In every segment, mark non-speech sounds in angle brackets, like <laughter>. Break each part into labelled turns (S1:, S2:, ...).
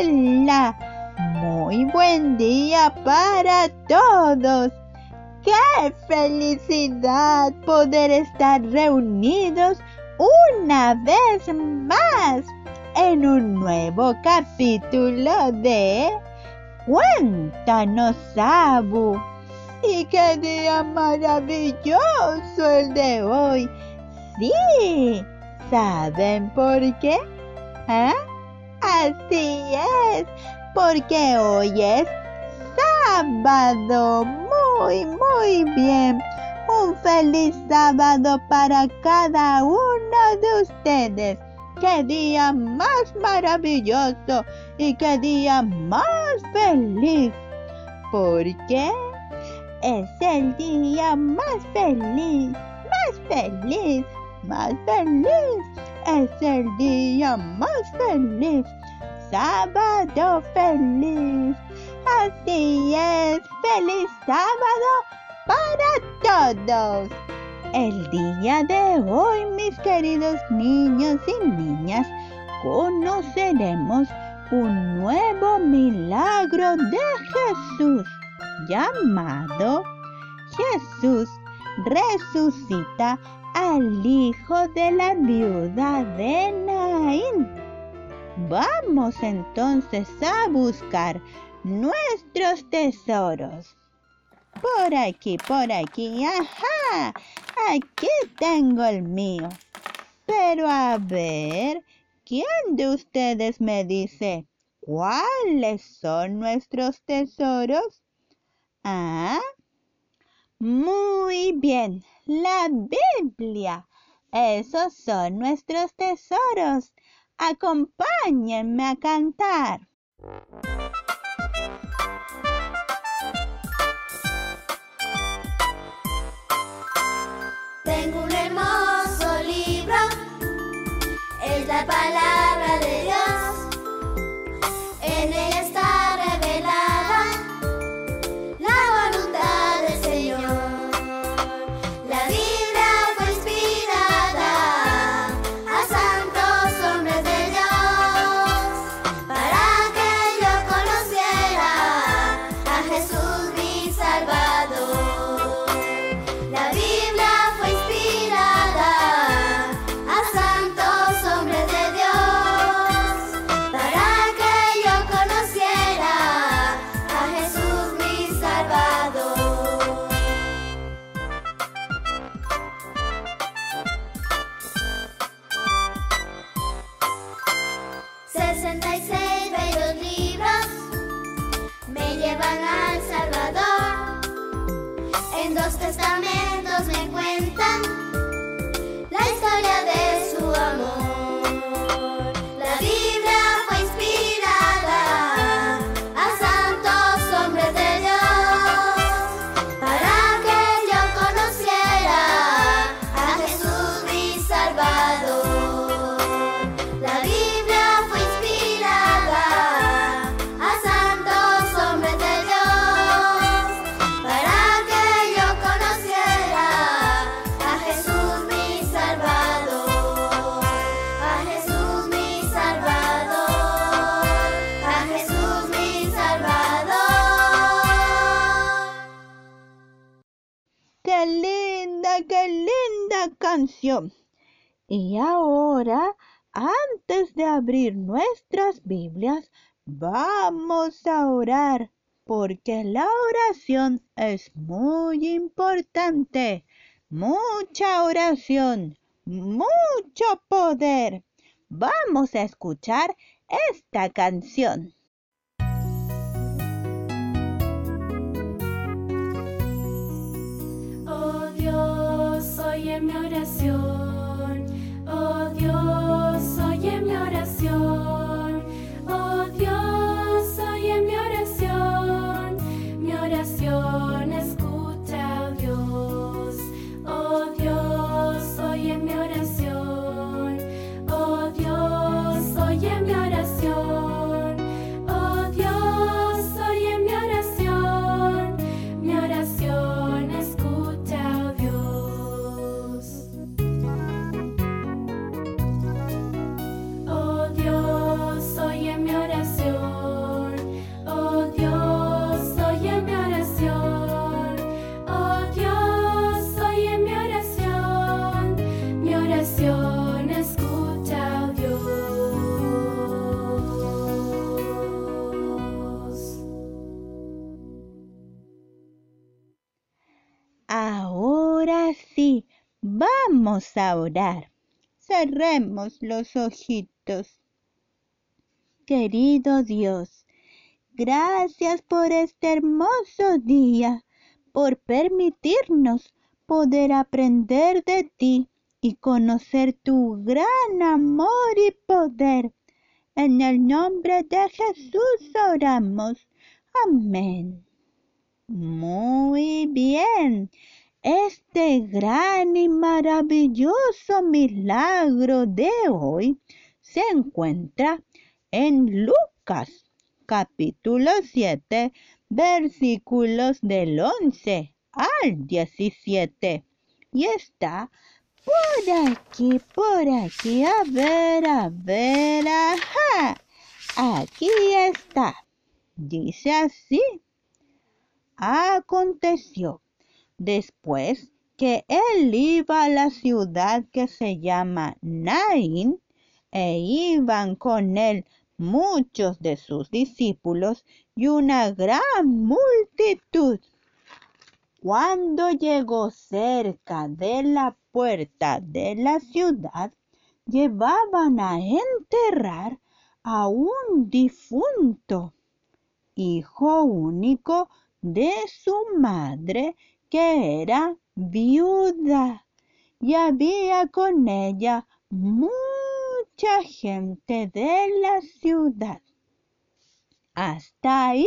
S1: Hola, muy buen día para todos. ¡Qué felicidad poder estar reunidos una vez más en un nuevo capítulo de Cuéntanos, Abu! Y qué día maravilloso el de hoy. Sí, ¿saben por qué? ¿Ah? Así es, porque hoy es sábado. Muy, muy bien. Un feliz sábado para cada uno de ustedes. ¡Qué día más maravilloso y qué día más feliz! Porque es el día más feliz, más feliz, más feliz. Es el día más feliz. Sábado feliz. Así es, feliz sábado para todos. El día de hoy, mis queridos niños y niñas, conoceremos un nuevo milagro de Jesús llamado Jesús resucita al hijo de la viuda de Naín. Vamos entonces a buscar nuestros tesoros. Por aquí, por aquí, ajá, aquí tengo el mío. Pero a ver, ¿quién de ustedes me dice cuáles son nuestros tesoros? Ah, muy bien, la Biblia. Esos son nuestros tesoros. Acompáñenme a cantar.
S2: Tengo un hermoso libro, es la palabra Y
S1: ahora, antes de abrir nuestras Biblias, vamos a orar, porque la oración es muy importante. Mucha oración, mucho poder. Vamos a escuchar esta canción.
S3: Oh Dios, oye mi oración.
S1: Vamos a orar. Cerremos los ojitos. Querido Dios, gracias por este hermoso día, por permitirnos poder aprender de ti y conocer tu gran amor y poder. En el nombre de Jesús oramos. Amén. Muy bien. Este gran y maravilloso milagro de hoy se encuentra en Lucas capítulo 7 versículos del 11 al 17 y está por aquí, por aquí, a ver, a ver, ajá, aquí está. Dice así, aconteció después que él iba a la ciudad que se llama Nain, e iban con él muchos de sus discípulos y una gran multitud. Cuando llegó cerca de la puerta de la ciudad, llevaban a enterrar a un difunto, hijo único de su madre, que era viuda, y había con ella mucha gente de la ciudad. Hasta ahí,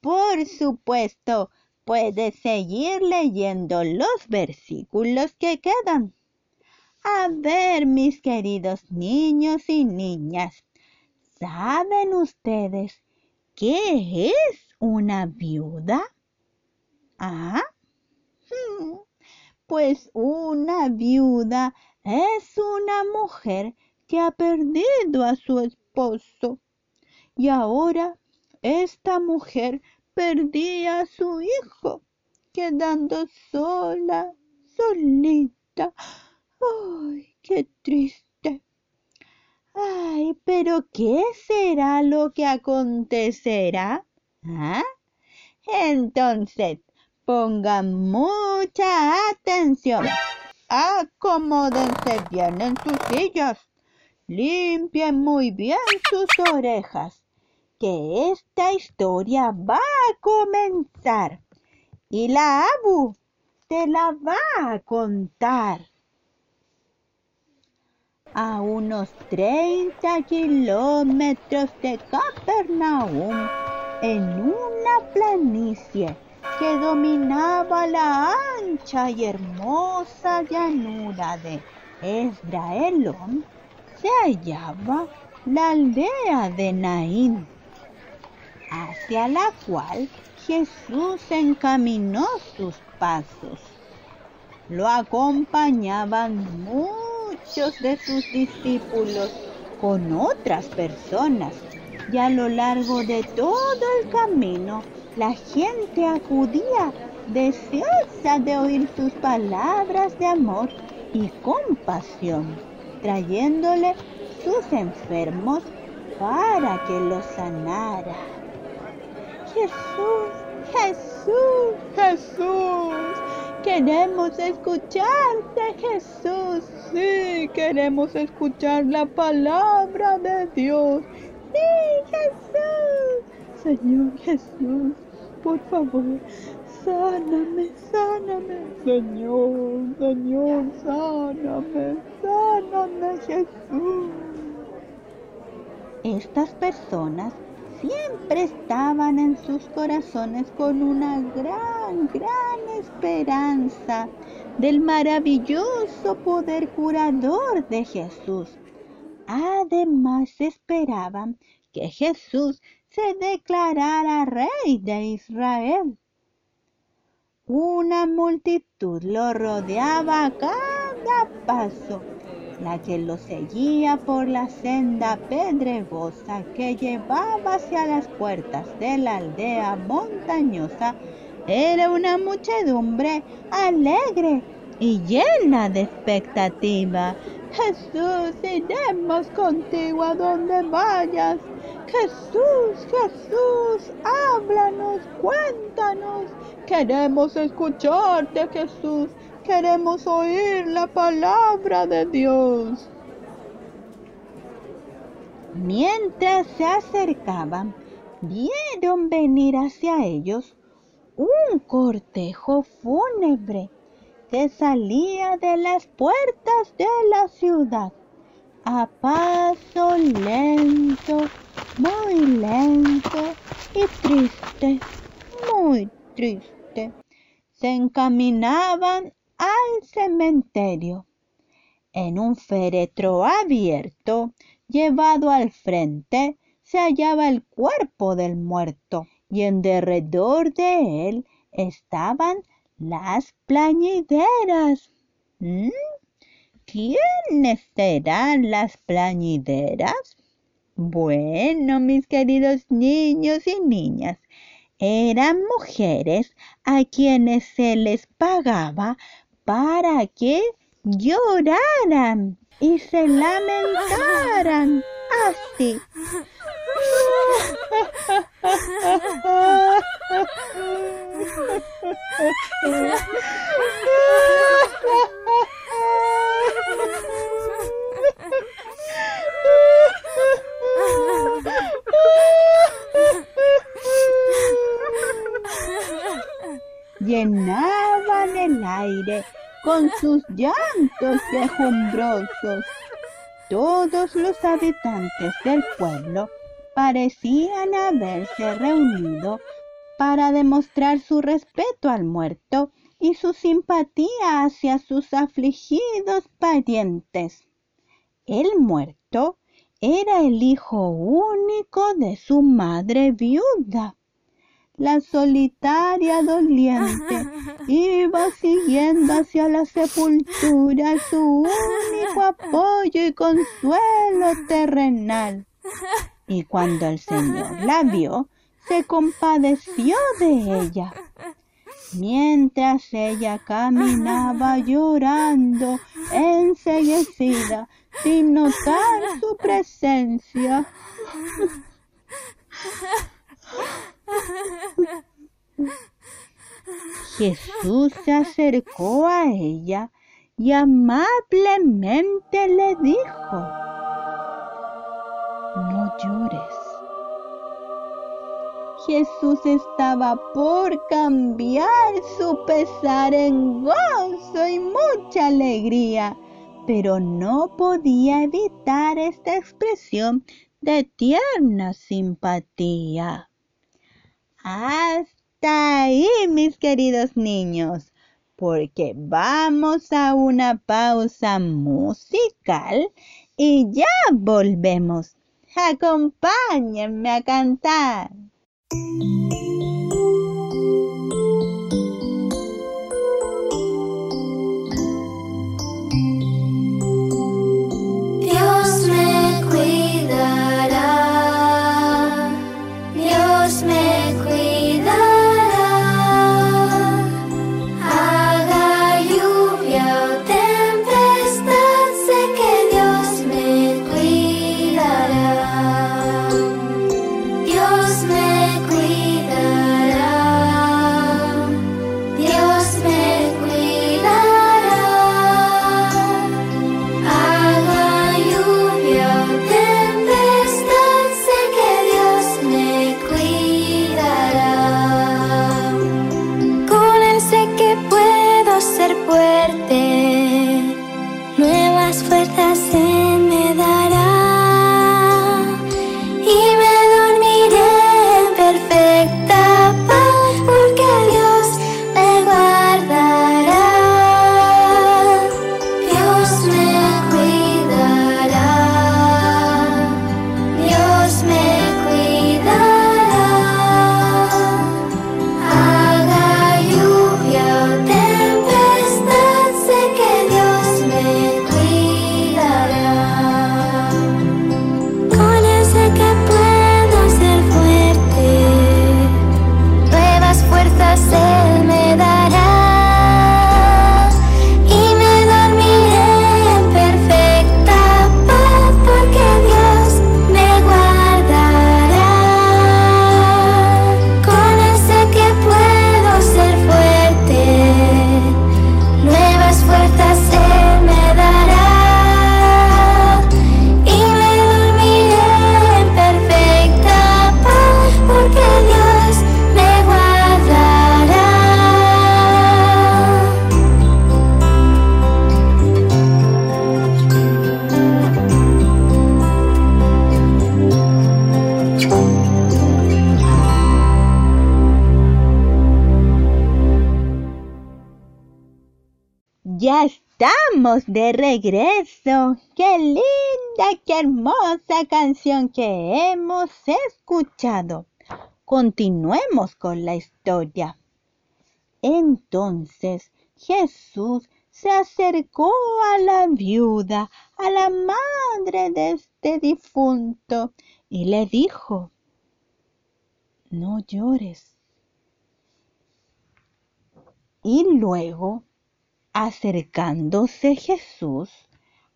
S1: por supuesto, Puedes seguir leyendo los versículos que quedan. A ver, mis queridos niños y niñas, ¿saben ustedes qué es una viuda? ¿Ah? <laughs> Pues una viuda es una mujer que ha perdido a su esposo y ahora esta mujer perdí a su hijo, quedando sola, solita. ¡Ay, qué triste! ¡Ay, pero qué será lo que acontecerá! ¿Ah? Entonces, pongan mucha atención. Acomódense bien en sus sillas. Limpien muy bien sus orejas que esta historia va a comenzar y la Abu te la va a contar. A unos 30 kilómetros de Capernaum, en una planicie que dominaba la ancha y hermosa llanura de Esdraelón, se hallaba la aldea de Naín hacia la cual Jesús encaminó sus pasos. Lo acompañaban muchos de sus discípulos con otras personas y a lo largo de todo el camino la gente acudía deseosa de oír sus palabras de amor y compasión, trayéndole sus enfermos para que los sanara. Jesús, Jesús, Jesús. Queremos escucharte, Jesús. Sí, queremos escuchar la palabra de Dios. Sí, Jesús. Señor Jesús, por favor, sáname, sáname. Señor, Señor, sáname, sáname, Jesús. Estas personas siempre estaban en sus corazones con una gran, gran esperanza del maravilloso poder curador de Jesús. Además esperaban que Jesús se declarara rey de Israel. Una multitud lo rodeaba a cada paso la que lo seguía por la senda pedregosa que llevaba hacia las puertas de la aldea montañosa, era una muchedumbre alegre y llena de expectativa. Jesús, iremos contigo a donde vayas. Jesús, Jesús, háblanos, cuéntanos. Queremos escucharte, Jesús. queremos oír la palabra de Dios. Mientras se acercaban, vieron venir hacia ellos un cortejo fúnebre que salía de las puertas de la ciudad a paso lento, muy lento y triste, muy triste. Se encaminaban al cementerio. En un féretro abierto, llevado al frente, se hallaba el cuerpo del muerto y en derredor de él estaban las plañideras. ¿Mm? ¿Quiénes serán las plañideras? Bueno, mis queridos niños y niñas, eran mujeres a quienes se les pagaba para que lloraran y se lamentaran así. <laughs> Llenaban el aire con sus llantos quejumbrosos. Todos los habitantes del pueblo parecían haberse reunido para demostrar su respeto al muerto y su simpatía hacia sus afligidos parientes. El muerto era el hijo único de su madre viuda la solitaria doliente <laughs> iba siguiendo hacia la sepultura su único apoyo y consuelo terrenal. Y cuando el Señor la vio, se compadeció de ella. Mientras ella caminaba llorando, enseguecida, sin notar su presencia. Jesús se acercó a ella y amablemente le dijo, no llores. Jesús estaba por cambiar su pesar en gozo y mucha alegría, pero no podía evitar esta expresión de tierna simpatía. Hasta ahí, mis queridos niños, porque vamos a una pausa musical y ya volvemos. Acompáñenme a cantar.
S2: Con
S1: de regreso. Qué linda, qué hermosa canción que hemos escuchado. Continuemos con la historia. Entonces Jesús se acercó a la viuda, a la madre de este difunto, y le dijo, no llores. Y luego Acercándose Jesús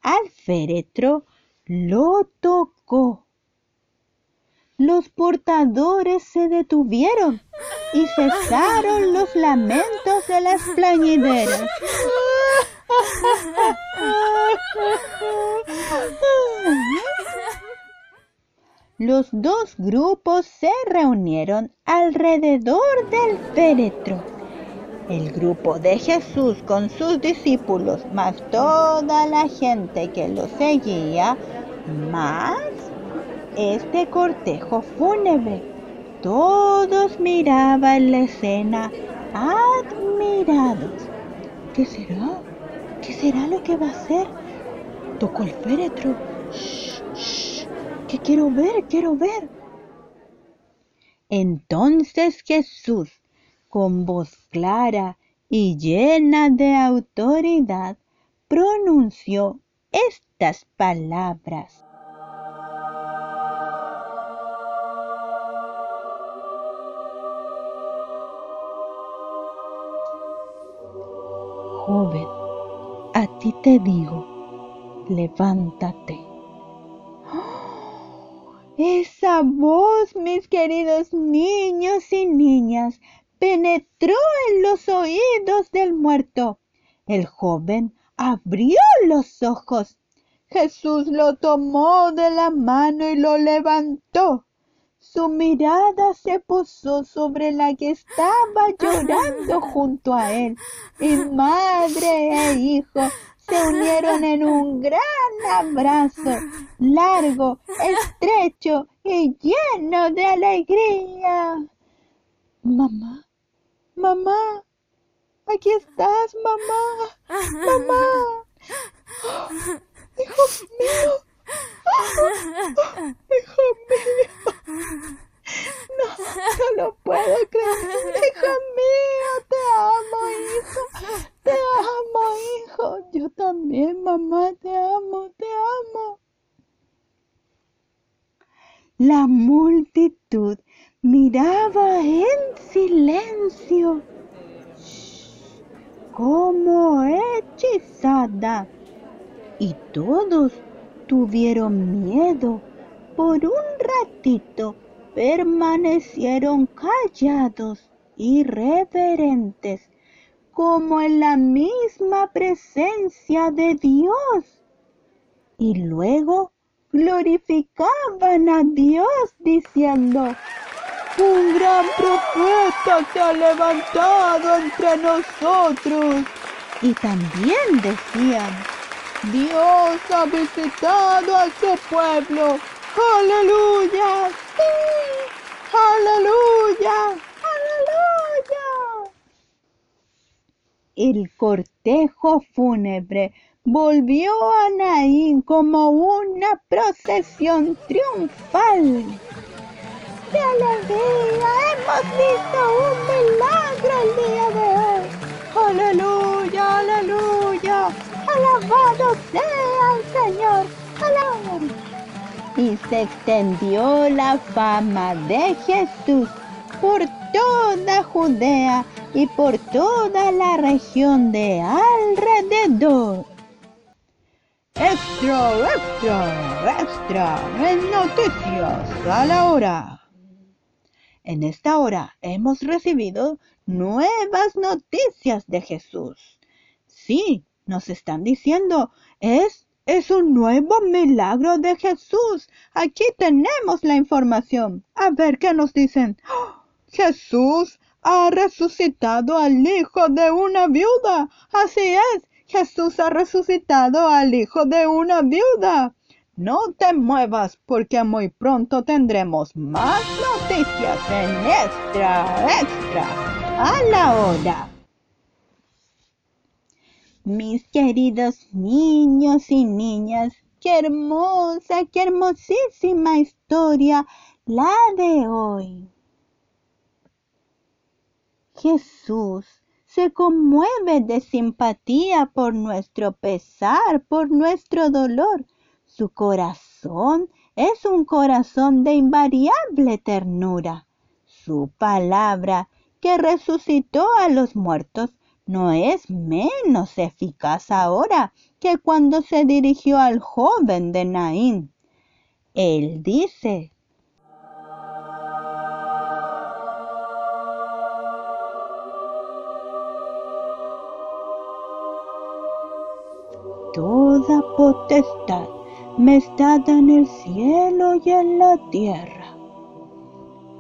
S1: al féretro, lo tocó. Los portadores se detuvieron y cesaron los lamentos de las plañideras. Los dos grupos se reunieron alrededor del féretro el grupo de Jesús con sus discípulos, más toda la gente que lo seguía, más este cortejo fúnebre. Todos miraban la escena admirados. ¿Qué será? ¿Qué será lo que va a hacer? Tocó el féretro. Shh, shh, que quiero ver, quiero ver. Entonces Jesús con voz clara y llena de autoridad, pronunció estas palabras. Joven, a ti te digo, levántate. ¡Oh! <gasps> Esa voz, mis queridos niños y niñas, penetró en los oídos del muerto. El joven abrió los ojos. Jesús lo tomó de la mano y lo levantó. Su mirada se posó sobre la que estaba llorando junto a él. Y madre e hijo se unieron en un gran abrazo, largo, estrecho y lleno de alegría. Mamá, Mamá, aquí estás, mamá, mamá. Hijo mío, hijo mío. No, no lo puedo creer. Hijo mío, te amo, hijo. Te amo, hijo. Yo también, mamá, te amo, te amo. La multitud miraba en silencio, como hechizada, y todos tuvieron miedo. Por un ratito permanecieron callados y reverentes, como en la misma presencia de Dios. Y luego glorificaban a Dios diciendo, un gran profeta se ha levantado entre nosotros. Y también decían, Dios ha visitado a su pueblo. Aleluya. Sí. Aleluya. Aleluya. El cortejo fúnebre volvió a Naín como una procesión triunfal ¡Qué alegría! Hemos visto un milagro el día de hoy. Aleluya, aleluya. Alabado sea el Señor. Aleluya. Y se extendió la fama de Jesús por toda Judea y por toda la región de alrededor. Extra, extra, extra, en noticias a la hora. En esta hora hemos recibido nuevas noticias de Jesús. Sí, nos están diciendo, es, es un nuevo milagro de Jesús. Aquí tenemos la información. A ver qué nos dicen. ¡Oh! Jesús ha resucitado al hijo de una viuda. Así es, Jesús ha resucitado al hijo de una viuda. No te muevas porque muy pronto tendremos más noticias en Extra Extra a la hora. Mis queridos niños y niñas, qué hermosa, qué hermosísima historia la de hoy. Jesús se conmueve de simpatía por nuestro pesar, por nuestro dolor. Su corazón es un corazón de invariable ternura. Su palabra que resucitó a los muertos no es menos eficaz ahora que cuando se dirigió al joven de Naín. Él dice, Toda potestad me en el cielo y en la tierra.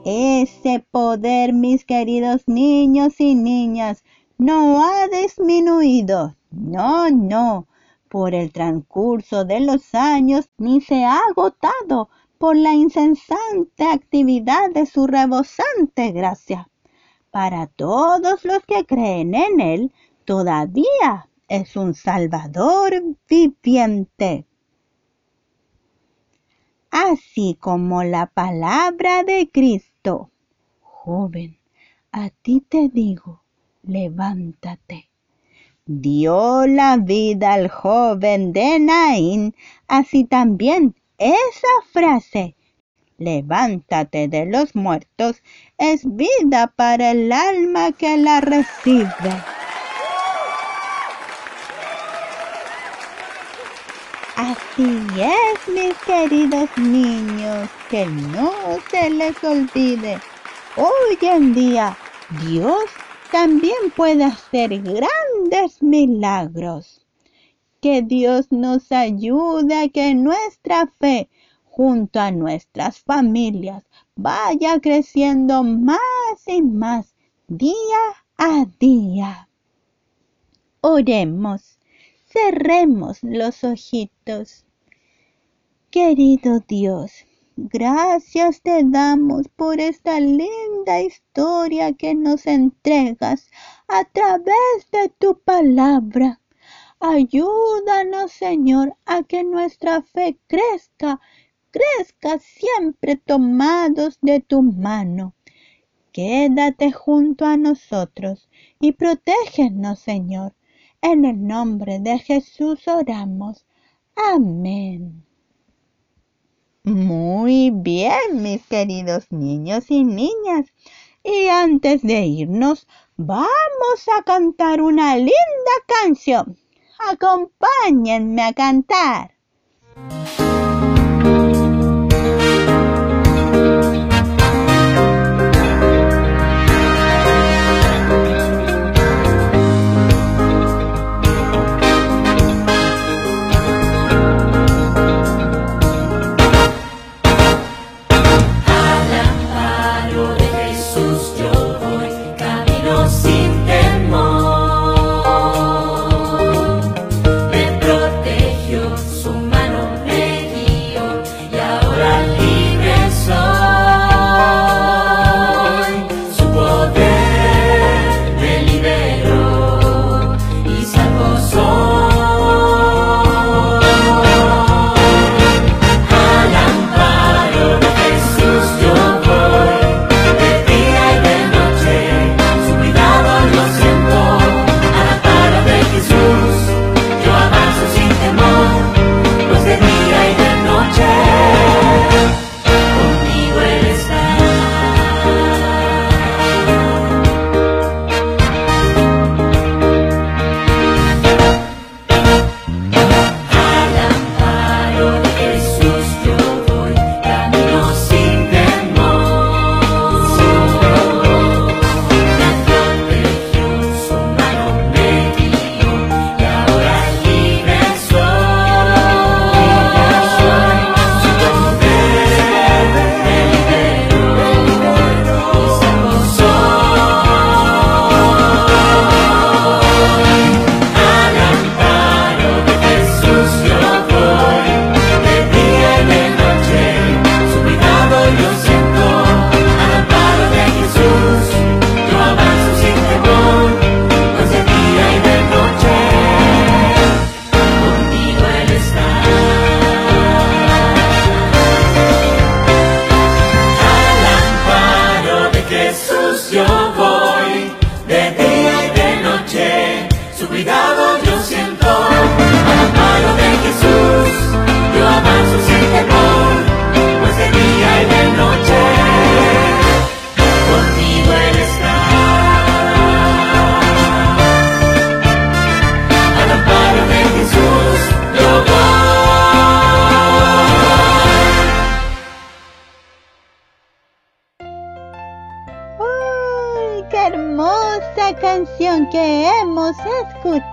S1: Ese poder, mis queridos niños y niñas, no ha disminuido, no, no, por el transcurso de los años, ni se ha agotado por la incesante actividad de su rebosante gracia. Para todos los que creen en Él, todavía es un Salvador viviente. Así como la palabra de Cristo, joven, a ti te digo, levántate. Dio la vida al joven de Naín, así también esa frase, levántate de los muertos, es vida para el alma que la recibe. Así es, mis queridos niños, que no se les olvide. Hoy en día Dios también puede hacer grandes milagros. Que Dios nos ayude a que nuestra fe junto a nuestras familias vaya creciendo más y más día a día. Oremos, cerremos los ojitos. Querido Dios, Gracias te damos por esta linda historia que nos entregas a través de tu palabra. Ayúdanos, Señor, a que nuestra fe crezca, crezca siempre tomados de tu mano. Quédate junto a nosotros y protégenos, Señor. En el nombre de Jesús oramos. Amén. Muy bien, mis queridos niños y niñas. Y antes de irnos, vamos a cantar una linda canción. Acompáñenme a cantar.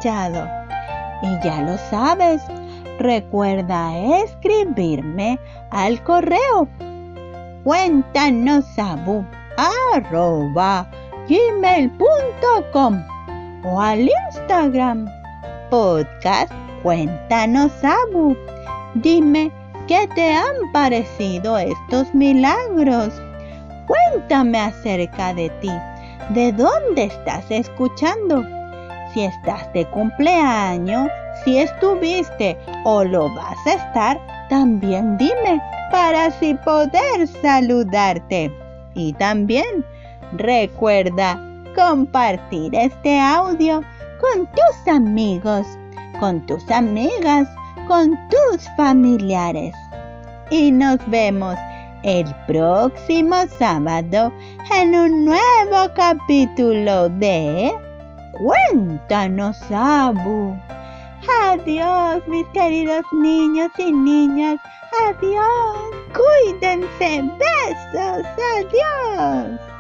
S1: Y ya lo sabes, recuerda escribirme al correo cuéntanos arroba gmail.com o al Instagram podcast cuéntanos abu. Dime qué te han parecido estos milagros. Cuéntame acerca de ti. ¿De dónde estás escuchando? Si estás de cumpleaños, si estuviste o lo vas a estar, también dime para así poder saludarte. Y también recuerda compartir este audio con tus amigos, con tus amigas, con tus familiares. Y nos vemos el próximo sábado en un nuevo capítulo de Cuéntanos, Abu. Adiós, mis queridos niños y niñas. Adiós. Cuídense. Besos. Adiós.